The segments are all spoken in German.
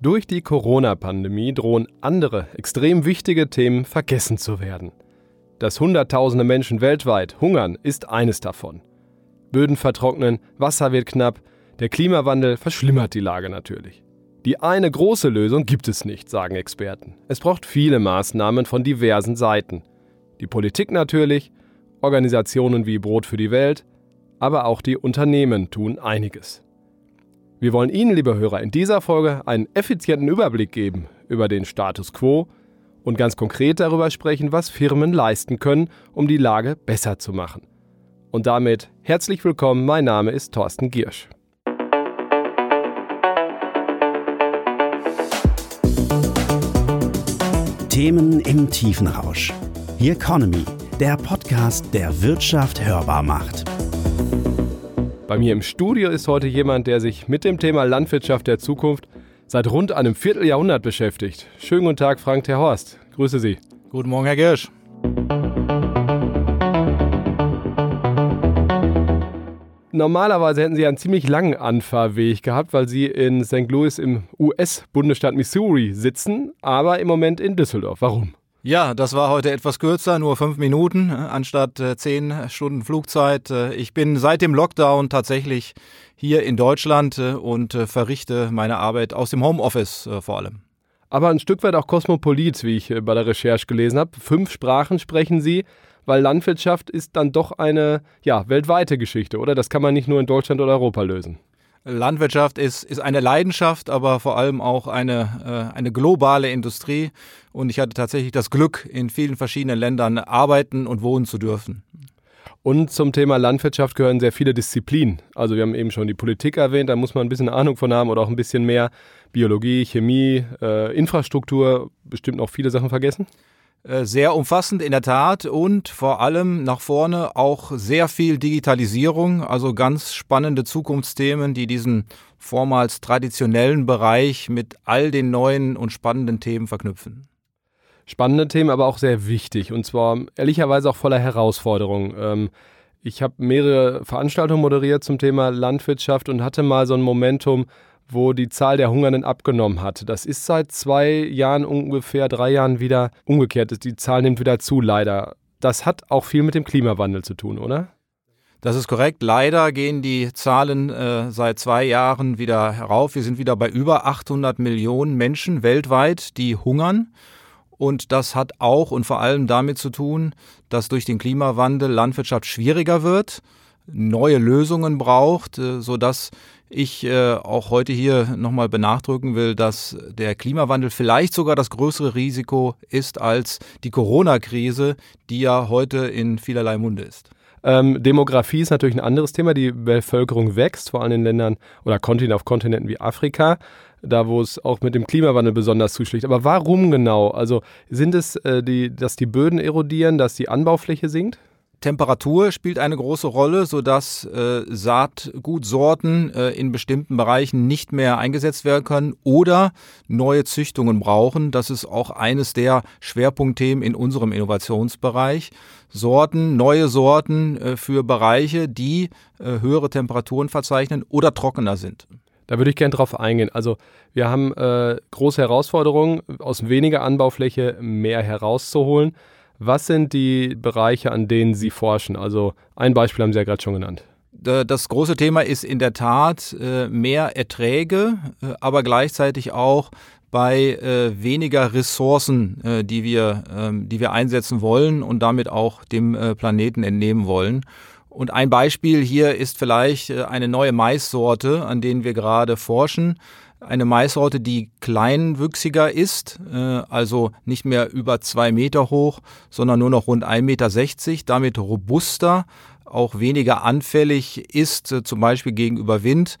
Durch die Corona-Pandemie drohen andere, extrem wichtige Themen vergessen zu werden. Dass Hunderttausende Menschen weltweit hungern, ist eines davon. Böden vertrocknen, Wasser wird knapp, der Klimawandel verschlimmert die Lage natürlich. Die eine große Lösung gibt es nicht, sagen Experten. Es braucht viele Maßnahmen von diversen Seiten. Die Politik natürlich, Organisationen wie Brot für die Welt, aber auch die Unternehmen tun einiges. Wir wollen Ihnen, liebe Hörer, in dieser Folge einen effizienten Überblick geben über den Status quo und ganz konkret darüber sprechen, was Firmen leisten können, um die Lage besser zu machen. Und damit herzlich willkommen, mein Name ist Thorsten Giersch. Themen im Tiefenrausch. The Economy, der Podcast, der Wirtschaft hörbar macht. Bei mir im Studio ist heute jemand, der sich mit dem Thema Landwirtschaft der Zukunft seit rund einem Vierteljahrhundert beschäftigt. Schönen guten Tag, Frank Ter Horst. Grüße Sie. Guten Morgen, Herr Girsch. Normalerweise hätten Sie einen ziemlich langen Anfahrweg gehabt, weil Sie in St. Louis im US-Bundesstaat Missouri sitzen, aber im Moment in Düsseldorf. Warum? Ja, das war heute etwas kürzer, nur fünf Minuten äh, anstatt äh, zehn Stunden Flugzeit. Äh, ich bin seit dem Lockdown tatsächlich hier in Deutschland und verrichte meine Arbeit aus dem Homeoffice vor allem. Aber ein Stück weit auch kosmopolit, wie ich bei der Recherche gelesen habe. Fünf Sprachen sprechen Sie, weil Landwirtschaft ist dann doch eine ja, weltweite Geschichte, oder? Das kann man nicht nur in Deutschland oder Europa lösen. Landwirtschaft ist, ist eine Leidenschaft, aber vor allem auch eine, äh, eine globale Industrie. Und ich hatte tatsächlich das Glück, in vielen verschiedenen Ländern arbeiten und wohnen zu dürfen. Und zum Thema Landwirtschaft gehören sehr viele Disziplinen. Also wir haben eben schon die Politik erwähnt, da muss man ein bisschen Ahnung von haben oder auch ein bisschen mehr Biologie, Chemie, äh, Infrastruktur, bestimmt noch viele Sachen vergessen. Äh, sehr umfassend in der Tat und vor allem nach vorne auch sehr viel Digitalisierung, also ganz spannende Zukunftsthemen, die diesen vormals traditionellen Bereich mit all den neuen und spannenden Themen verknüpfen. Spannende Themen, aber auch sehr wichtig und zwar ehrlicherweise auch voller Herausforderungen. Ähm, ich habe mehrere Veranstaltungen moderiert zum Thema Landwirtschaft und hatte mal so ein Momentum, wo die Zahl der Hungernden abgenommen hat. Das ist seit zwei Jahren ungefähr, drei Jahren wieder umgekehrt. Die Zahl nimmt wieder zu, leider. Das hat auch viel mit dem Klimawandel zu tun, oder? Das ist korrekt. Leider gehen die Zahlen äh, seit zwei Jahren wieder herauf. Wir sind wieder bei über 800 Millionen Menschen weltweit, die hungern. Und das hat auch und vor allem damit zu tun, dass durch den Klimawandel Landwirtschaft schwieriger wird, neue Lösungen braucht, äh, sodass ich äh, auch heute hier nochmal benachdrücken will, dass der Klimawandel vielleicht sogar das größere Risiko ist als die Corona-Krise, die ja heute in vielerlei Munde ist. Ähm, Demografie ist natürlich ein anderes Thema. Die Bevölkerung wächst, vor allem in Ländern oder Kontinenten auf Kontinenten wie Afrika, da wo es auch mit dem Klimawandel besonders zuschlägt. Aber warum genau? Also sind es, äh, die, dass die Böden erodieren, dass die Anbaufläche sinkt? Temperatur spielt eine große Rolle, sodass äh, Saatgutsorten äh, in bestimmten Bereichen nicht mehr eingesetzt werden können oder neue Züchtungen brauchen. Das ist auch eines der Schwerpunktthemen in unserem Innovationsbereich. Sorten, neue Sorten äh, für Bereiche, die äh, höhere Temperaturen verzeichnen oder trockener sind. Da würde ich gerne drauf eingehen. Also wir haben äh, große Herausforderungen, aus weniger Anbaufläche mehr herauszuholen. Was sind die Bereiche, an denen Sie forschen? Also ein Beispiel haben Sie ja gerade schon genannt. Das große Thema ist in der Tat äh, mehr Erträge, äh, aber gleichzeitig auch bei äh, weniger Ressourcen, die, wir, ähm, die wir einsetzen wollen und damit auch dem Planeten entnehmen wollen. Und ein Beispiel hier ist vielleicht eine neue Maissorte, an denen wir gerade forschen eine Maissorte, die kleinwüchsiger ist, äh, also nicht mehr über zwei Meter hoch, sondern nur noch rund 1,60 Meter, damit robuster, auch weniger anfällig ist, äh, zum Beispiel gegenüber Wind.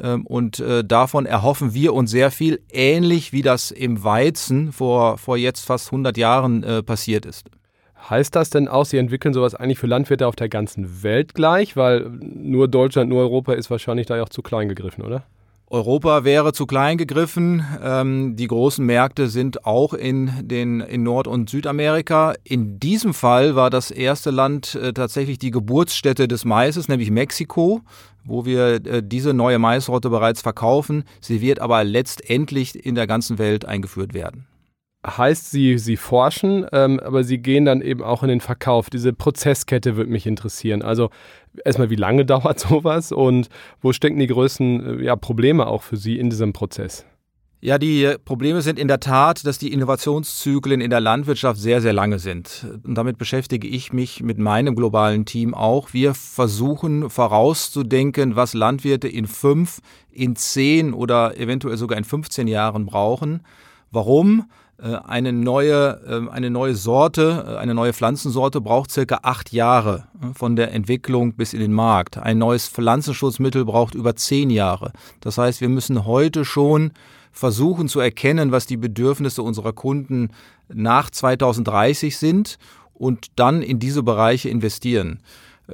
Ähm, und äh, davon erhoffen wir uns sehr viel, ähnlich wie das im Weizen vor, vor jetzt fast 100 Jahren passiert ist. Heißt das denn auch, Sie entwickeln sowas eigentlich für Landwirte auf der ganzen Welt gleich? Weil nur Deutschland, nur Europa ist wahrscheinlich da ja auch zu klein gegriffen, oder? Europa wäre zu klein gegriffen. Ähm, die großen Märkte sind auch in, den, in Nord- und Südamerika. In diesem Fall war das erste Land äh, tatsächlich die Geburtsstätte des Maises, nämlich Mexiko, wo wir äh, diese neue Maissorte bereits verkaufen. Sie wird aber letztendlich in der ganzen Welt eingeführt werden heißt, sie, sie forschen, ähm, aber sie gehen dann eben auch in den Verkauf. Diese Prozesskette würde mich interessieren. Also erstmal, wie lange dauert sowas und wo stecken die größten äh, ja, Probleme auch für Sie in diesem Prozess? Ja, die Probleme sind in der Tat, dass die Innovationszyklen in der Landwirtschaft sehr, sehr lange sind. Und damit beschäftige ich mich mit meinem globalen Team auch. Wir versuchen vorauszudenken, was Landwirte in fünf, in zehn oder eventuell sogar in 15 Jahren brauchen. Warum? Äh, eine neue, ähm, eine neue Sorte, äh, eine neue Pflanzensorte braucht circa acht Jahre äh, von der Entwicklung bis in den Markt. Ein neues Pflanzenschutzmittel braucht über zehn Jahre. Das heißt, wir müssen heute schon versuchen zu erkennen, was die Bedürfnisse unserer Kunden nach 2030 sind und dann in diese Bereiche investieren.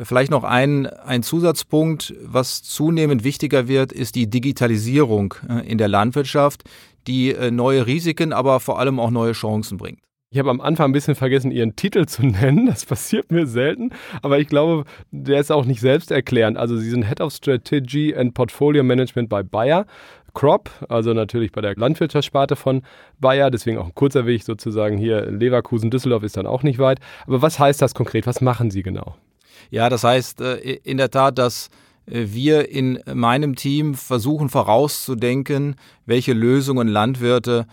Vielleicht noch ein, ein Zusatzpunkt, was zunehmend wichtiger wird, ist die Digitalisierung in der Landwirtschaft, die äh, neue Risiken, aber vor allem auch neue Chancen bringt. Ich habe am Anfang ein bisschen vergessen, Ihren Titel zu nennen. Das passiert mir selten. Aber ich glaube, der ist auch nicht selbsterklärend. Also Sie sind Head of Strategy and Portfolio Management bei Bayer. Crop, also natürlich bei der Landwirtschaftssparte von Bayer. Deswegen auch ein kurzer Weg sozusagen hier. Leverkusen, Düsseldorf ist dann auch nicht weit. Aber was heißt das konkret? Was machen Sie genau? Ja, das heißt äh, in der Tat, dass äh, wir in meinem Team versuchen vorauszudenken, welche Lösungen Landwirte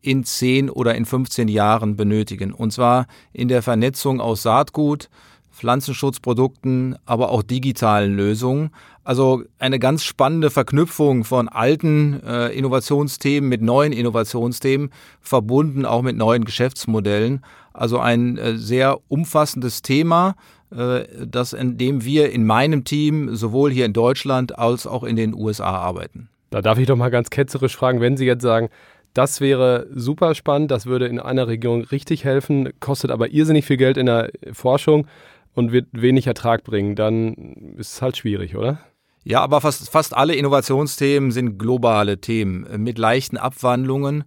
in 10 oder in 15 Jahren benötigen. Und zwar in der Vernetzung aus Saatgut, Pflanzenschutzprodukten, aber auch digitalen Lösungen. Also eine ganz spannende Verknüpfung von alten äh, Innovationsthemen mit neuen Innovationsthemen, verbunden auch mit neuen Geschäftsmodellen. Also ein äh, sehr umfassendes Thema, äh, das in dem wir in meinem Team sowohl hier in Deutschland als auch in den USA arbeiten. Da darf ich doch mal ganz ketzerisch fragen, wenn Sie jetzt sagen, das wäre super spannend, das würde in einer Region richtig helfen, kostet aber irrsinnig viel Geld in der Forschung und wird wenig Ertrag bringen, dann ist es halt schwierig, oder? Ja, aber fast, fast alle Innovationsthemen sind globale Themen mit leichten Abwandlungen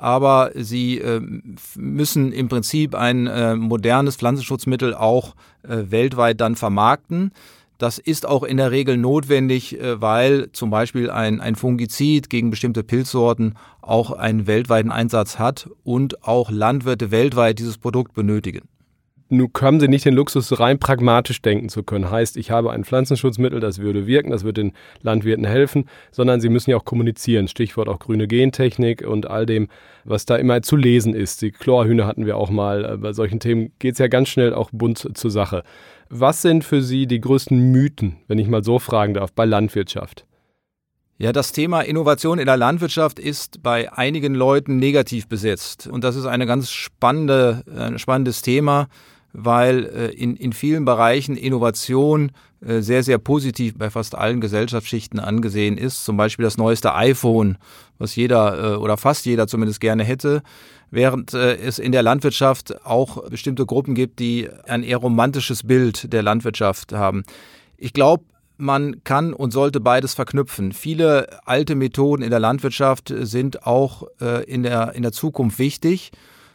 aber sie äh, müssen im Prinzip ein äh, modernes Pflanzenschutzmittel auch äh, weltweit dann vermarkten. Das ist auch in der Regel notwendig, äh, weil zum Beispiel ein, ein Fungizid gegen bestimmte Pilzsorten auch einen weltweiten Einsatz hat und auch Landwirte weltweit dieses Produkt benötigen. Nun haben sie nicht den Luxus, rein pragmatisch denken zu können. Heißt, ich habe ein Pflanzenschutzmittel, das würde wirken, das würde den Landwirten helfen, sondern sie müssen ja auch kommunizieren. Stichwort auch grüne Gentechnik und all dem, was da immer zu lesen ist. Die Chlorhühner hatten wir auch mal. Bei solchen Themen geht es ja ganz schnell auch bunt zur Sache. Was sind für Sie die größten Mythen, wenn ich mal so fragen darf, bei Landwirtschaft? Ja, das Thema Innovation in der Landwirtschaft ist bei einigen Leuten negativ besetzt. Und das ist eine ganz spannende, ein spannendes Thema weil äh, in, in vielen Bereichen Innovation äh, sehr, sehr positiv bei fast allen Gesellschaftsschichten angesehen ist. Zum Beispiel das neueste iPhone, was jeder äh, oder fast jeder zumindest gerne hätte. Während äh, es in der Landwirtschaft auch bestimmte Gruppen gibt, die ein eher romantisches Bild der Landwirtschaft haben. Ich glaube, man kann und sollte beides verknüpfen. Viele alte Methoden in der Landwirtschaft sind auch in, der, in der Zukunft wichtig.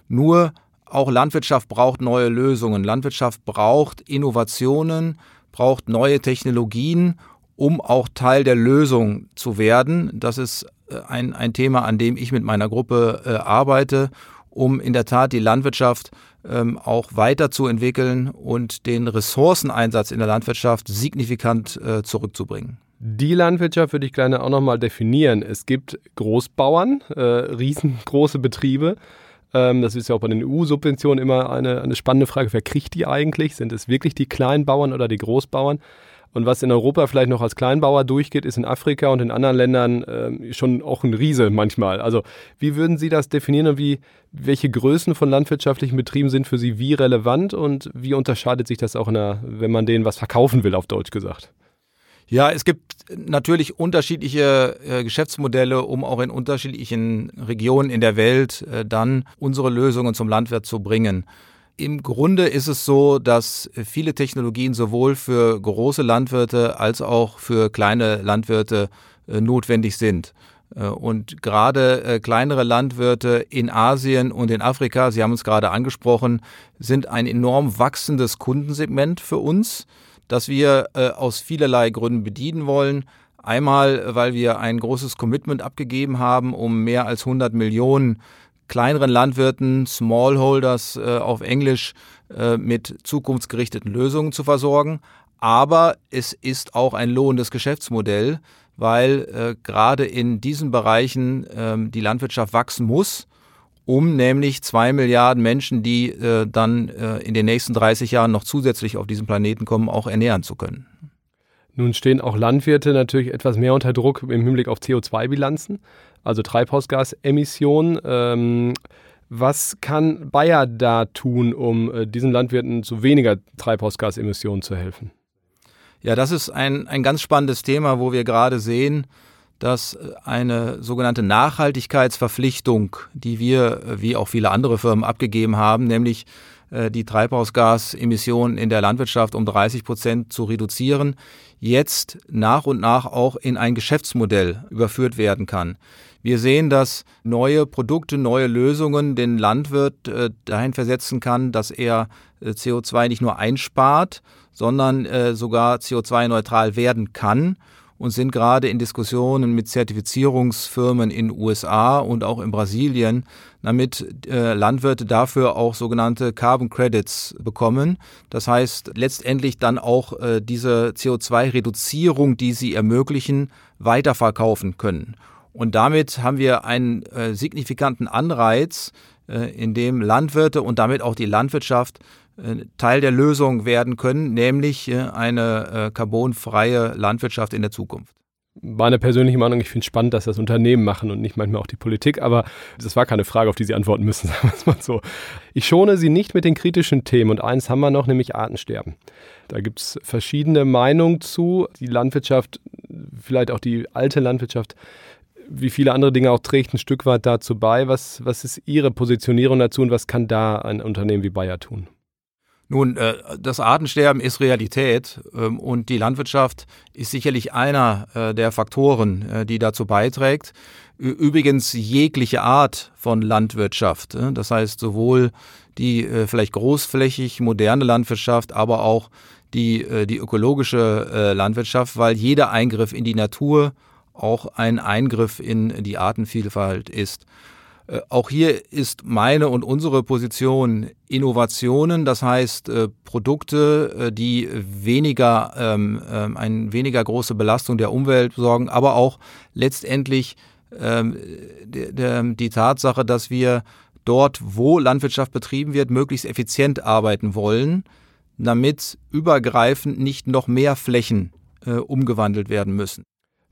Nur auch Landwirtschaft braucht neue Lösungen. Landwirtschaft braucht Innovationen, braucht neue Technologien, um auch Teil der Lösung zu werden. Das ist äh, ein, ein Thema, an dem ich mit meiner Gruppe äh, arbeite, um in der Tat die Landwirtschaft ähm, auch weiterzuentwickeln und den Ressourceneinsatz in der Landwirtschaft signifikant äh, zurückzubringen. Die Landwirtschaft würde ich gerne auch nochmal definieren. Es gibt Großbauern, äh, riesengroße Betriebe, ähm, das ist ja auch bei den EU-Subventionen immer eine, eine spannende Frage. Wer kriegt die eigentlich? Sind es wirklich die Kleinbauern oder die Großbauern? Und was in Europa vielleicht noch als Kleinbauer durchgeht, ist in Afrika und in anderen Ländern äh, schon auch ein Riese manchmal. Also wie würden Sie das definieren und wie, welche Größen von landwirtschaftlichen Betrieben sind für Sie wie relevant und wie unterscheidet sich das auch, der, wenn man denen was verkaufen will, auf Deutsch gesagt? Ja, es gibt natürlich unterschiedliche äh, Geschäftsmodelle, um auch in unterschiedlichen Regionen in der Welt äh, dann unsere Lösungen zum Landwirt zu bringen. Im Grunde ist es so, dass viele Technologien sowohl für große Landwirte als auch für kleine Landwirte äh, notwendig sind. Äh, und gerade äh, kleinere Landwirte in Asien und in Afrika, Sie haben uns gerade angesprochen, sind ein enorm wachsendes Kundensegment für uns, das wir äh, aus vielerlei Gründen bedienen wollen. Einmal, weil wir ein großes Commitment abgegeben haben, um mehr als 100 Millionen kleineren Landwirten, Smallholders auf Englisch, mit zukunftsgerichteten Lösungen zu versorgen. Aber es ist auch ein lohnendes Geschäftsmodell, weil äh, gerade in diesen Bereichen ähm, die Landwirtschaft wachsen muss, um nämlich zwei Milliarden Menschen, die äh, dann äh, in den nächsten 30 Jahren noch zusätzlich auf diesen Planeten kommen, auch ernähren zu können. Nun stehen auch Landwirte natürlich etwas mehr unter Druck im Hinblick auf CO2-Bilanzen, also Treibhausgasemissionen. Ähm, was kann Bayer da tun, um äh, diesen Landwirten zu weniger Treibhausgasemissionen zu helfen? Ja, das ist ein, ein ganz spannendes Thema, wo wir gerade sehen, dass eine sogenannte Nachhaltigkeitsverpflichtung, die wir, wie auch viele andere Firmen, abgegeben haben, nämlich äh, die Treibhausgasemissionen in der Landwirtschaft um 30 Prozent zu reduzieren, jetzt nach und nach auch in ein Geschäftsmodell überführt werden kann. Wir sehen, dass neue Produkte, neue Lösungen den Landwirt äh, dahin versetzen kann, dass er äh, CO2 nicht nur einspart, sondern äh, sogar CO2-neutral werden kann und sind gerade in Diskussionen mit Zertifizierungsfirmen in USA und auch in Brasilien, damit äh, Landwirte dafür auch sogenannte Carbon Credits bekommen. Das heißt, letztendlich dann auch äh, diese CO2-Reduzierung, die sie ermöglichen, weiterverkaufen können. Und damit haben wir einen äh, signifikanten Anreiz, in dem Landwirte und damit auch die Landwirtschaft äh, Teil der Lösung werden können, nämlich äh, eine äh, carbonfreie Landwirtschaft in der Zukunft. Meine persönliche Meinung, ich finde es spannend, dass das Unternehmen machen und nicht manchmal auch die Politik, aber das war keine Frage, auf die Sie antworten müssen, sagen wir es mal so. Ich schone Sie nicht mit den kritischen Themen und eins haben wir noch, nämlich Artensterben. Da gibt es verschiedene Meinungen zu. Die Landwirtschaft, vielleicht auch die alte Landwirtschaft, wie viele andere Dinge auch trägt ein Stück weit dazu bei. Was, was ist Ihre Positionierung dazu und was kann da ein Unternehmen wie Bayer tun? Nun, äh, das Artensterben ist Realität ähm, und die Landwirtschaft ist sicherlich einer äh, der Faktoren, äh, die dazu beiträgt. Übrigens jegliche Art von Landwirtschaft, das heißt sowohl die vielleicht großflächig moderne Landwirtschaft, aber auch die, die ökologische Landwirtschaft, weil jeder Eingriff in die Natur auch ein Eingriff in die Artenvielfalt ist. Äh, auch hier ist meine und unsere Position Innovationen, das heißt äh, Produkte, äh, die weniger, ähm, ähm, eine weniger große Belastung der Umwelt sorgen, aber auch letztendlich ähm, de, de, die Tatsache, dass wir dort, wo Landwirtschaft betrieben wird, möglichst effizient arbeiten wollen, damit übergreifend nicht noch mehr Flächen äh, umgewandelt werden müssen.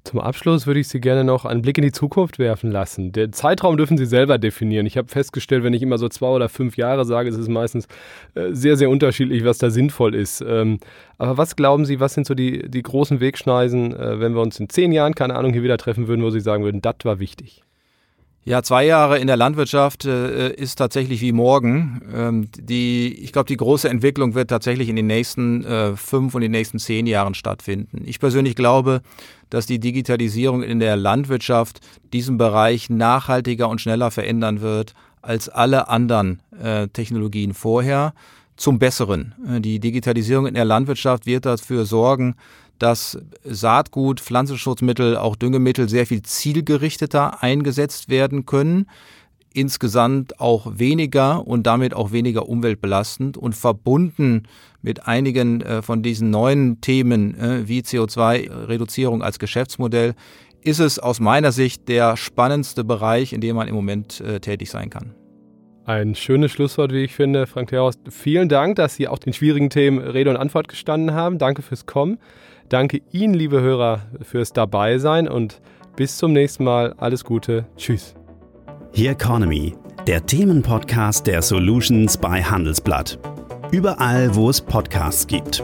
Zum Abschluss würde ich Sie gerne noch einen Blick in die Zukunft werfen lassen. Den Zeitraum dürfen Sie selber definieren. Ich habe festgestellt, wenn ich immer so zwei oder fünf Jahre sage, ist es meistens äh, sehr, sehr unterschiedlich, was da sinnvoll ist. Ähm, aber was glauben Sie, was sind so die, die großen Wegschneisen, äh, wenn wir uns in zehn Jahren, keine Ahnung, hier wieder treffen würden, wo Sie sagen würden, das war wichtig? Ja, zwei Jahre in der Landwirtschaft äh, ist tatsächlich wie morgen. Ähm, die, ich glaube, die große Entwicklung wird tatsächlich in den nächsten äh, fünf und den nächsten zehn Jahren stattfinden. Ich persönlich glaube, dass die Digitalisierung in der Landwirtschaft diesen Bereich nachhaltiger und schneller verändern wird als alle anderen äh, Technologien vorher. Zum Besseren. Äh, die Digitalisierung in der Landwirtschaft wird dafür sorgen, dass Saatgut, Pflanzenschutzmittel, auch Düngemittel sehr viel zielgerichteter eingesetzt werden können, insgesamt auch weniger und damit auch weniger umweltbelastend und verbunden mit einigen äh, von diesen neuen Themen äh, wie CO2-Reduzierung als Geschäftsmodell ist es aus meiner Sicht der spannendste Bereich, in dem man im Moment äh, tätig sein kann. Ein schönes Schlusswort, wie ich finde, Frank Terhorst. Vielen Dank, dass Sie auch den schwierigen Themen Rede und Antwort gestanden haben. Danke fürs Kommen. Danke Ihnen, liebe Hörer, fürs Dabeisein und bis zum nächsten Mal. Alles Gute. Tschüss. Here Economy, der Themenpodcast der Solutions bei Handelsblatt. Überall, wo es Podcasts gibt.